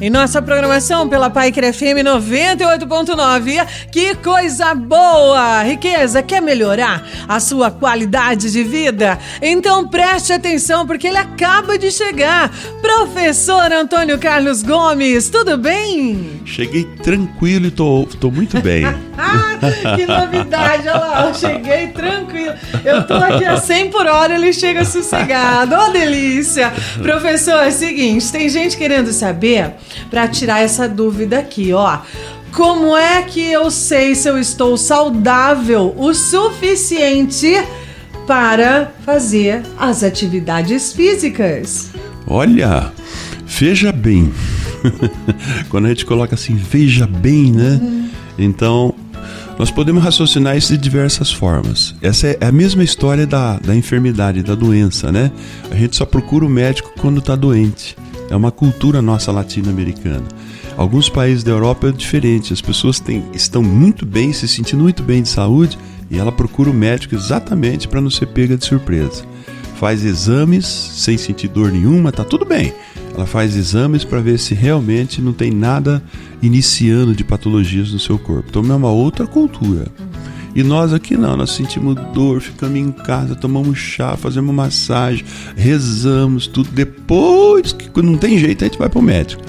Em nossa programação pela Paiker FM 98.9. Que coisa boa! Riqueza, quer melhorar a sua qualidade de vida? Então preste atenção porque ele acaba de chegar. Professor Antônio Carlos Gomes, tudo bem? Cheguei tranquilo e tô, tô muito bem. que novidade, olha lá, eu cheguei tranquilo. Eu tô aqui a 100 por hora, ele chega sossegado. Ô, oh, delícia! Professor, é o seguinte, tem gente querendo saber para tirar essa dúvida aqui, ó. Como é que eu sei se eu estou saudável o suficiente para fazer as atividades físicas? Olha, veja bem. Quando a gente coloca assim, veja bem, né? Uhum. Então, nós podemos raciocinar isso de diversas formas. Essa é a mesma história da, da enfermidade, da doença, né? A gente só procura o médico quando está doente. É uma cultura nossa latino-americana. Alguns países da Europa é diferente. As pessoas têm, estão muito bem, se sentindo muito bem de saúde e ela procura o médico exatamente para não ser pega de surpresa. Faz exames sem sentir dor nenhuma, tá tudo bem. Ela faz exames para ver se realmente não tem nada iniciando de patologias no seu corpo. Então é uma outra cultura. E nós aqui não, nós sentimos dor, ficamos em casa, tomamos chá, fazemos massagem, rezamos, tudo. Depois que não tem jeito, a gente vai para o médico.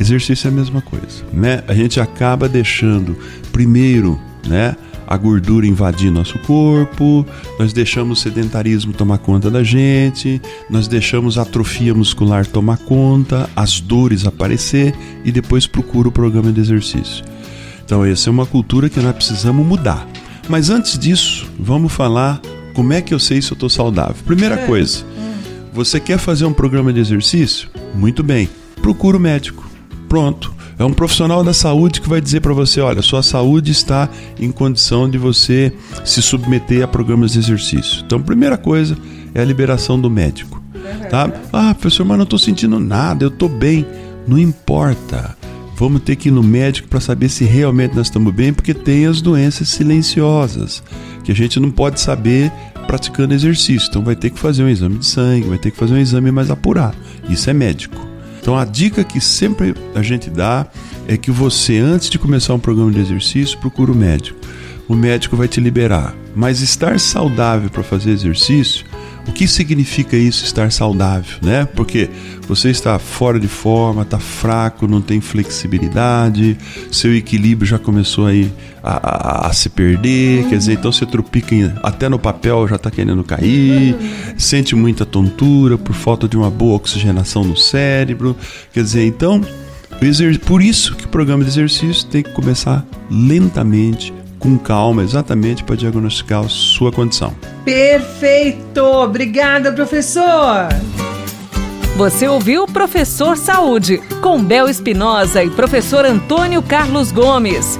Exercício é a mesma coisa, né? A gente acaba deixando primeiro, né? a gordura invadir nosso corpo, nós deixamos o sedentarismo tomar conta da gente, nós deixamos a atrofia muscular tomar conta, as dores aparecer e depois procura o programa de exercício. Então, essa é uma cultura que nós precisamos mudar. Mas antes disso, vamos falar como é que eu sei se eu estou saudável. Primeira é. coisa, você quer fazer um programa de exercício? Muito bem, procura o médico. Pronto. É um profissional da saúde que vai dizer para você: olha, sua saúde está em condição de você se submeter a programas de exercício. Então, primeira coisa é a liberação do médico. Tá? Ah, professor, mas não estou sentindo nada, eu estou bem. Não importa. Vamos ter que ir no médico para saber se realmente nós estamos bem, porque tem as doenças silenciosas que a gente não pode saber praticando exercício. Então vai ter que fazer um exame de sangue, vai ter que fazer um exame mais apurado. Isso é médico. Então a dica que sempre a gente dá é que você, antes de começar um programa de exercício, procure o médico. O médico vai te liberar. Mas estar saudável para fazer exercício o que significa isso, estar saudável, né? Porque você está fora de forma, está fraco, não tem flexibilidade, seu equilíbrio já começou aí a, a, a se perder, uhum. quer dizer, então você tropica em, até no papel já está querendo cair, uhum. sente muita tontura por falta de uma boa oxigenação no cérebro, quer dizer, então por isso que o programa de exercício tem que começar lentamente, com calma, exatamente para diagnosticar a sua condição. Perfeito! Obrigada, professor! Você ouviu Professor Saúde, com Bel Espinosa e professor Antônio Carlos Gomes.